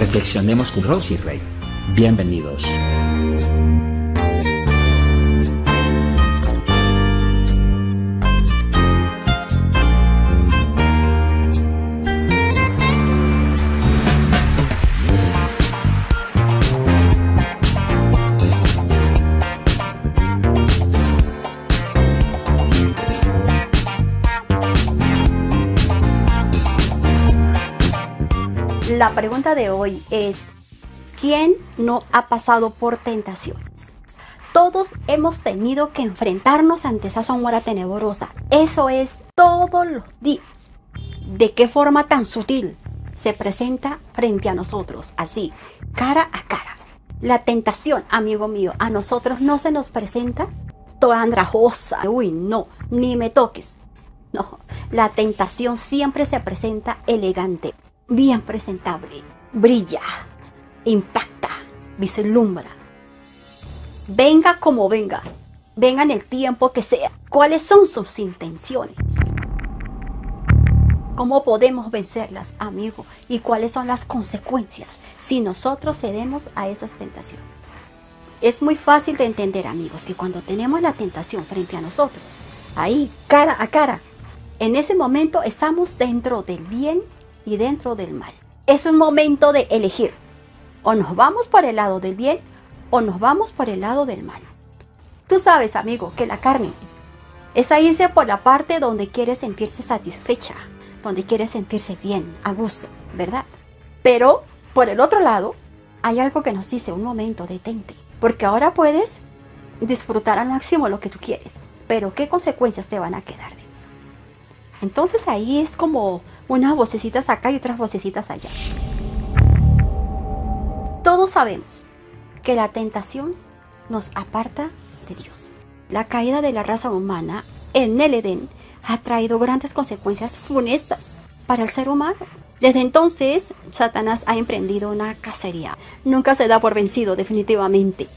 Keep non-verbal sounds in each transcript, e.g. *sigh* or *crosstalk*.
Reflexionemos con Rosy Rey. Bienvenidos. La pregunta de hoy es, ¿quién no ha pasado por tentaciones? Todos hemos tenido que enfrentarnos ante esa sombra tenebrosa. Eso es todos los días. ¿De qué forma tan sutil se presenta frente a nosotros? Así, cara a cara. La tentación, amigo mío, a nosotros no se nos presenta toda andrajosa. Uy, no, ni me toques. No, la tentación siempre se presenta elegante, bien presentable, brilla, impacta, vislumbra. Venga como venga, venga en el tiempo que sea. ¿Cuáles son sus intenciones? ¿Cómo podemos vencerlas, amigo? ¿Y cuáles son las consecuencias si nosotros cedemos a esas tentaciones? Es muy fácil de entender, amigos, que cuando tenemos la tentación frente a nosotros, ahí, cara a cara, en ese momento estamos dentro del bien y dentro del mal. Es un momento de elegir. O nos vamos por el lado del bien o nos vamos por el lado del mal. Tú sabes, amigo, que la carne es a irse por la parte donde quiere sentirse satisfecha, donde quiere sentirse bien, a gusto, ¿verdad? Pero por el otro lado, hay algo que nos dice un momento, detente, porque ahora puedes disfrutar al máximo lo que tú quieres, pero ¿qué consecuencias te van a quedar de eso? Entonces ahí es como unas vocecitas acá y otras vocecitas allá. Todos sabemos que la tentación nos aparta de Dios. La caída de la raza humana en el Edén ha traído grandes consecuencias funestas para el ser humano. Desde entonces, Satanás ha emprendido una cacería. Nunca se da por vencido definitivamente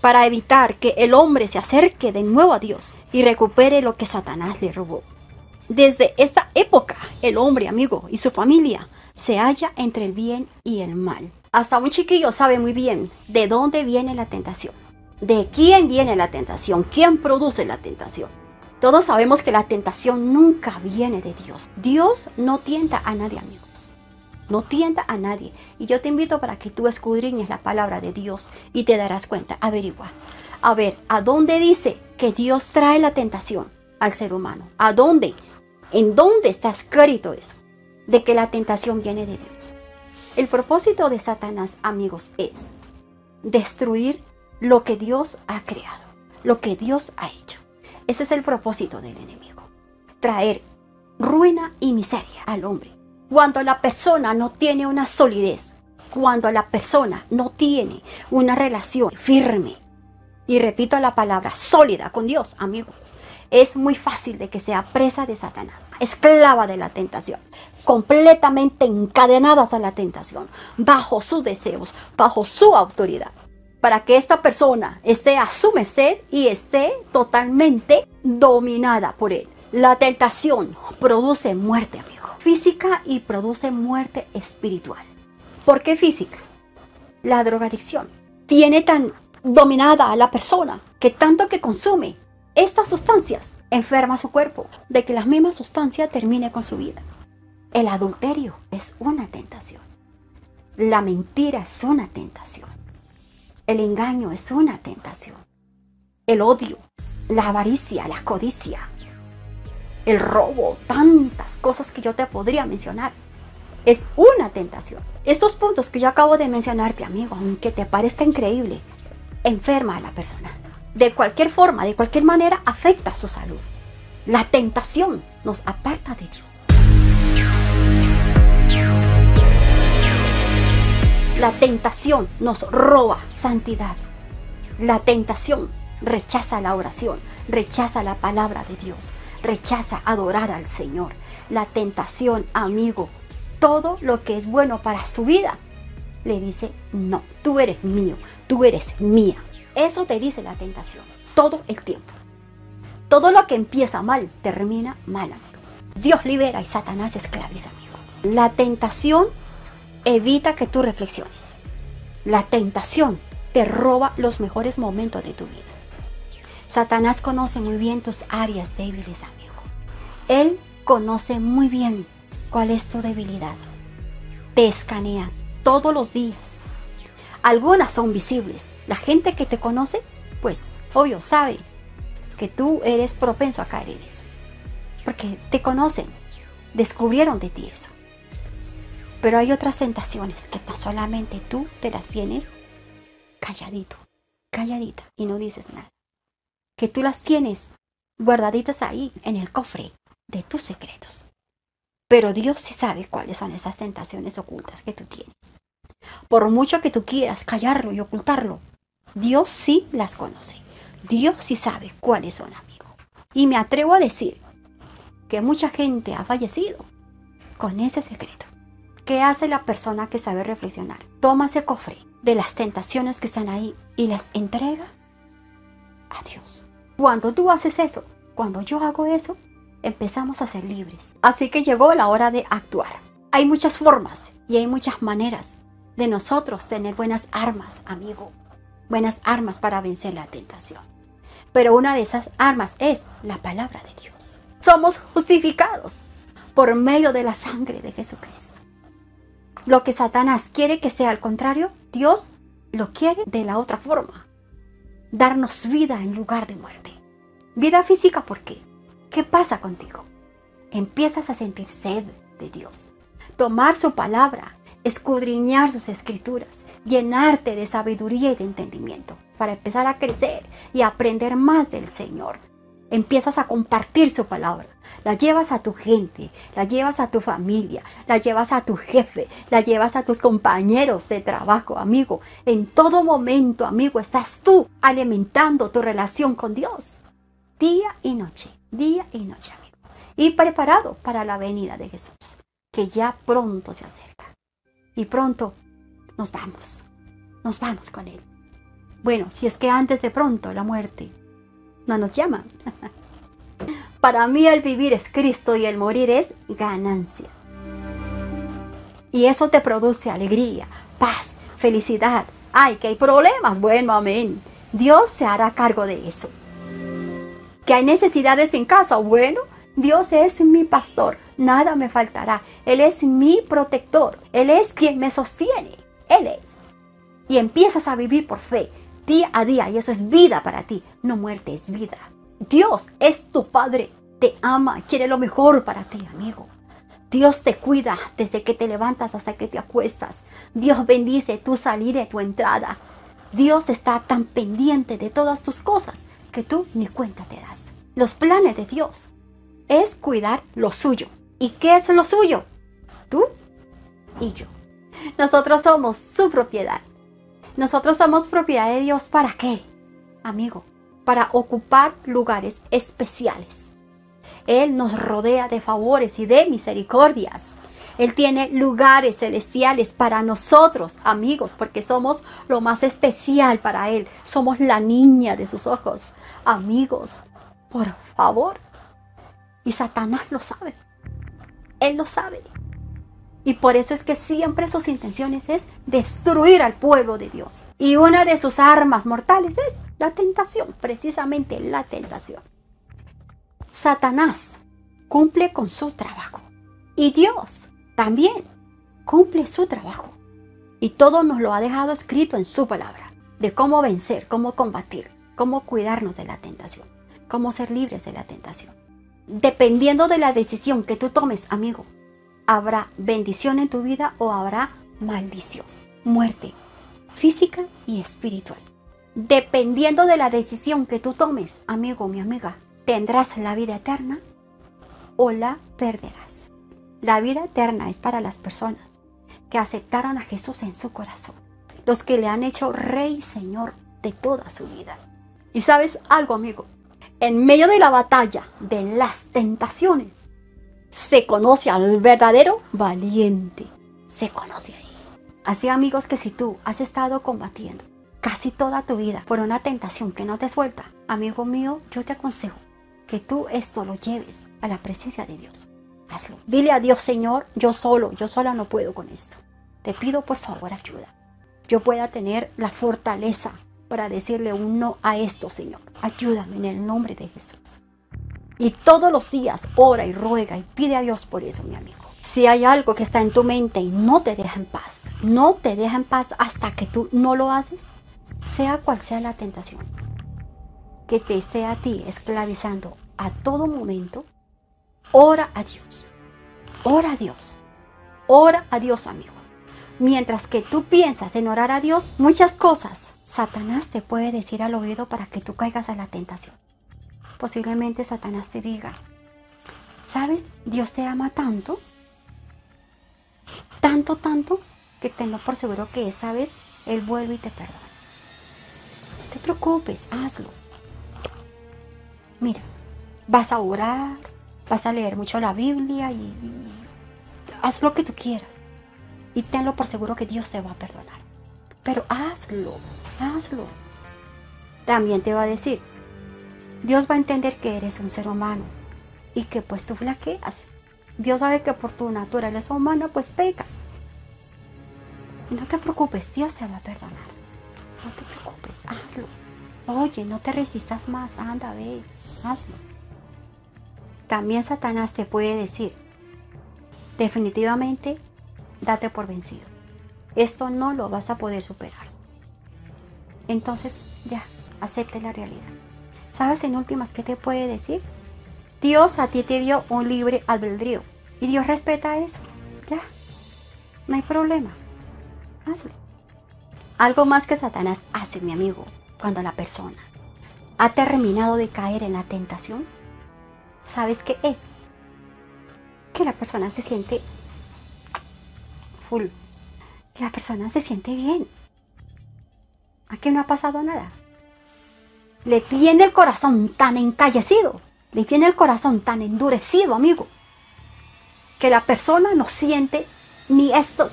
para evitar que el hombre se acerque de nuevo a Dios y recupere lo que Satanás le robó. Desde esta época, el hombre, amigo, y su familia se halla entre el bien y el mal. Hasta un chiquillo sabe muy bien de dónde viene la tentación, de quién viene la tentación, quién produce la tentación. Todos sabemos que la tentación nunca viene de Dios. Dios no tienta a nadie, amigos. No tienta a nadie. Y yo te invito para que tú escudriñes la palabra de Dios y te darás cuenta. Averigua. A ver, ¿a dónde dice que Dios trae la tentación al ser humano? ¿A dónde? ¿En dónde está escrito eso? De que la tentación viene de Dios. El propósito de Satanás, amigos, es destruir lo que Dios ha creado, lo que Dios ha hecho. Ese es el propósito del enemigo. Traer ruina y miseria al hombre. Cuando la persona no tiene una solidez, cuando la persona no tiene una relación firme, y repito la palabra, sólida con Dios, amigo, es muy fácil de que sea presa de Satanás, esclava de la tentación, completamente encadenadas a la tentación, bajo sus deseos, bajo su autoridad, para que esta persona esté a su merced y esté totalmente dominada por él. La tentación produce muerte, amigo, física y produce muerte espiritual. ¿Por qué física? La drogadicción tiene tan dominada a la persona que tanto que consume estas sustancias enferma su cuerpo, de que la misma sustancia termine con su vida. El adulterio es una tentación. La mentira es una tentación. El engaño es una tentación. El odio, la avaricia, la codicia, el robo, tantas cosas que yo te podría mencionar. Es una tentación. Estos puntos que yo acabo de mencionarte, amigo, aunque te parezca increíble, enferma a la persona de cualquier forma, de cualquier manera, afecta su salud. La tentación nos aparta de Dios. La tentación nos roba santidad. La tentación rechaza la oración, rechaza la palabra de Dios, rechaza adorar al Señor. La tentación, amigo, todo lo que es bueno para su vida, le dice, no, tú eres mío, tú eres mía. Eso te dice la tentación todo el tiempo. Todo lo que empieza mal termina mal, amigo. Dios libera y Satanás esclaviza, amigo. La tentación evita que tú reflexiones. La tentación te roba los mejores momentos de tu vida. Satanás conoce muy bien tus áreas débiles, amigo. Él conoce muy bien cuál es tu debilidad. Te escanea todos los días. Algunas son visibles. La gente que te conoce, pues, obvio, sabe que tú eres propenso a caer en eso. Porque te conocen, descubrieron de ti eso. Pero hay otras tentaciones que tan solamente tú te las tienes calladito, calladita y no dices nada. Que tú las tienes guardaditas ahí en el cofre de tus secretos. Pero Dios sí sabe cuáles son esas tentaciones ocultas que tú tienes. Por mucho que tú quieras callarlo y ocultarlo, Dios sí las conoce. Dios sí sabe cuáles son, amigo. Y me atrevo a decir que mucha gente ha fallecido con ese secreto. ¿Qué hace la persona que sabe reflexionar? Toma ese cofre de las tentaciones que están ahí y las entrega a Dios. Cuando tú haces eso, cuando yo hago eso, empezamos a ser libres. Así que llegó la hora de actuar. Hay muchas formas y hay muchas maneras de nosotros tener buenas armas, amigo. Buenas armas para vencer la tentación. Pero una de esas armas es la palabra de Dios. Somos justificados por medio de la sangre de Jesucristo. Lo que Satanás quiere que sea al contrario, Dios lo quiere de la otra forma. Darnos vida en lugar de muerte. Vida física, ¿por qué? ¿Qué pasa contigo? Empiezas a sentir sed de Dios. Tomar su palabra, escudriñar sus escrituras, llenarte de sabiduría y de entendimiento para empezar a crecer y aprender más del Señor empiezas a compartir su palabra. La llevas a tu gente, la llevas a tu familia, la llevas a tu jefe, la llevas a tus compañeros de trabajo, amigo. En todo momento, amigo, estás tú alimentando tu relación con Dios. Día y noche, día y noche, amigo. Y preparado para la venida de Jesús, que ya pronto se acerca. Y pronto nos vamos, nos vamos con Él. Bueno, si es que antes de pronto la muerte no nos llaman. *laughs* Para mí el vivir es Cristo y el morir es ganancia. Y eso te produce alegría, paz, felicidad. Ay, que hay problemas. Bueno, amén. Dios se hará cargo de eso. Que hay necesidades en casa. Bueno, Dios es mi pastor. Nada me faltará. Él es mi protector. Él es quien me sostiene. Él es. Y empiezas a vivir por fe día a día y eso es vida para ti, no muerte, es vida. Dios es tu Padre, te ama, quiere lo mejor para ti, amigo. Dios te cuida desde que te levantas hasta que te acuestas. Dios bendice tu salida y tu entrada. Dios está tan pendiente de todas tus cosas que tú ni cuenta te das. Los planes de Dios es cuidar lo suyo. ¿Y qué es lo suyo? Tú y yo. Nosotros somos su propiedad. Nosotros somos propiedad de Dios para qué, amigo? Para ocupar lugares especiales. Él nos rodea de favores y de misericordias. Él tiene lugares celestiales para nosotros, amigos, porque somos lo más especial para Él. Somos la niña de sus ojos. Amigos, por favor. Y Satanás lo sabe. Él lo sabe. Y por eso es que siempre sus intenciones es destruir al pueblo de Dios. Y una de sus armas mortales es la tentación, precisamente la tentación. Satanás cumple con su trabajo. Y Dios también cumple su trabajo. Y todo nos lo ha dejado escrito en su palabra, de cómo vencer, cómo combatir, cómo cuidarnos de la tentación, cómo ser libres de la tentación. Dependiendo de la decisión que tú tomes, amigo, habrá bendición en tu vida o habrá maldición, muerte física y espiritual. Dependiendo de la decisión que tú tomes, amigo mi amiga, tendrás la vida eterna o la perderás. La vida eterna es para las personas que aceptaron a Jesús en su corazón, los que le han hecho rey y señor de toda su vida. Y sabes algo, amigo, en medio de la batalla de las tentaciones, se conoce al verdadero valiente. Se conoce ahí. Así amigos que si tú has estado combatiendo casi toda tu vida por una tentación que no te suelta, amigo mío, yo te aconsejo que tú esto lo lleves a la presencia de Dios. Hazlo. Dile a Dios, Señor, yo solo, yo sola no puedo con esto. te pido por favor ayuda. Yo pueda tener la fortaleza para decirle un no a esto, Señor. Ayúdame en el nombre de Jesús. Y todos los días ora y ruega y pide a Dios por eso, mi amigo. Si hay algo que está en tu mente y no te deja en paz, no te deja en paz hasta que tú no lo haces, sea cual sea la tentación, que te esté a ti esclavizando a todo momento, ora a Dios. Ora a Dios. Ora a Dios, amigo. Mientras que tú piensas en orar a Dios, muchas cosas Satanás te puede decir al oído para que tú caigas a la tentación. Posiblemente Satanás te diga, ¿sabes? Dios te ama tanto, tanto, tanto, que tenlo por seguro que esa vez Él vuelve y te perdona. No te preocupes, hazlo. Mira, vas a orar, vas a leer mucho la Biblia y, haz lo que tú quieras. Y tenlo por seguro que Dios te va a perdonar. Pero hazlo, hazlo. También te va a decir, Dios va a entender que eres un ser humano y que pues tú flaqueas. Dios sabe que por tu naturaleza humana pues pecas. No te preocupes, Dios te va a perdonar. No te preocupes, hazlo. Oye, no te resistas más, anda, ve, hazlo. También Satanás te puede decir, definitivamente, date por vencido. Esto no lo vas a poder superar. Entonces, ya, acepte la realidad. ¿Sabes en últimas qué te puede decir? Dios a ti te dio un libre albedrío y Dios respeta eso. Ya, no hay problema. Hazlo. Algo más que Satanás hace, mi amigo, cuando la persona ha terminado de caer en la tentación, ¿sabes qué es? Que la persona se siente Que la persona se siente bien. ¿A qué no ha pasado nada? Le tiene el corazón tan encallecido, le tiene el corazón tan endurecido, amigo, que la persona no siente ni esto,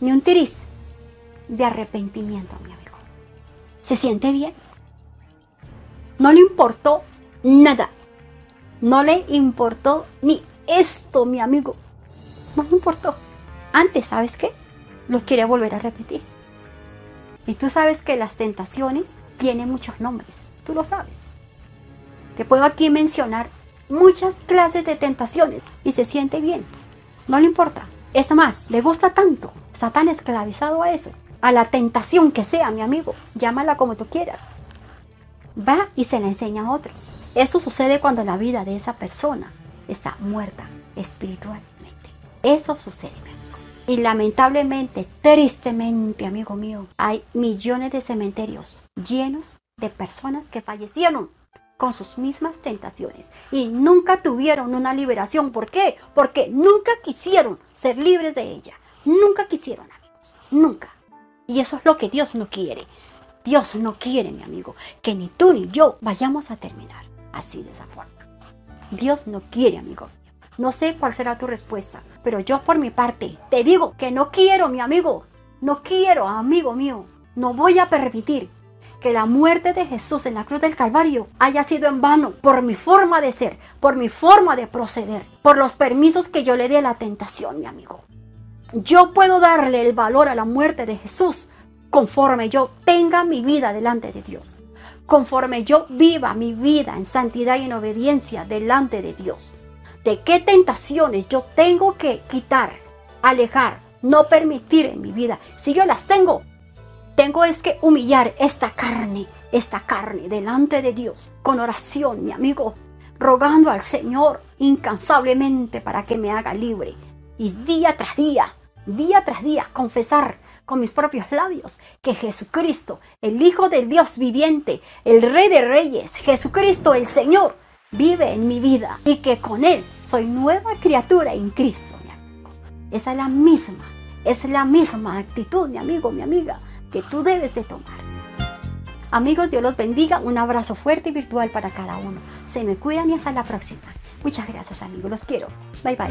ni un tiriz de arrepentimiento, mi amigo. Se siente bien. No le importó nada. No le importó ni esto, mi amigo. No le importó. Antes, ¿sabes qué? Lo quiere volver a repetir. Y tú sabes que las tentaciones tienen muchos nombres. Tú lo sabes. Te puedo aquí mencionar muchas clases de tentaciones y se siente bien. No le importa. Es más, le gusta tanto. Está tan esclavizado a eso. A la tentación que sea, mi amigo. Llámala como tú quieras va y se la enseña a otros. Eso sucede cuando la vida de esa persona está muerta espiritualmente. Eso sucede. Y lamentablemente, tristemente, amigo mío, hay millones de cementerios llenos de personas que fallecieron con sus mismas tentaciones y nunca tuvieron una liberación. ¿Por qué? Porque nunca quisieron ser libres de ella. Nunca quisieron, amigos. Nunca. Y eso es lo que Dios no quiere. Dios no quiere, mi amigo, que ni tú ni yo vayamos a terminar así de esa forma. Dios no quiere, amigo. No sé cuál será tu respuesta, pero yo por mi parte te digo que no quiero, mi amigo. No quiero, amigo mío. No voy a permitir que la muerte de Jesús en la cruz del Calvario haya sido en vano por mi forma de ser, por mi forma de proceder, por los permisos que yo le di a la tentación, mi amigo. Yo puedo darle el valor a la muerte de Jesús conforme yo tenga mi vida delante de Dios, conforme yo viva mi vida en santidad y en obediencia delante de Dios. ¿De qué tentaciones yo tengo que quitar, alejar, no permitir en mi vida? Si yo las tengo, tengo es que humillar esta carne, esta carne delante de Dios, con oración, mi amigo, rogando al Señor incansablemente para que me haga libre. Y día tras día, día tras día, confesar con mis propios labios que Jesucristo, el Hijo del Dios viviente, el Rey de Reyes, Jesucristo el Señor, vive en mi vida y que con Él soy nueva criatura en Cristo, mi amigo. Esa es la misma, es la misma actitud, mi amigo, mi amiga, que tú debes de tomar. Amigos, Dios los bendiga. Un abrazo fuerte y virtual para cada uno. Se me cuidan y hasta la próxima. Muchas gracias, amigos. Los quiero. Bye, bye.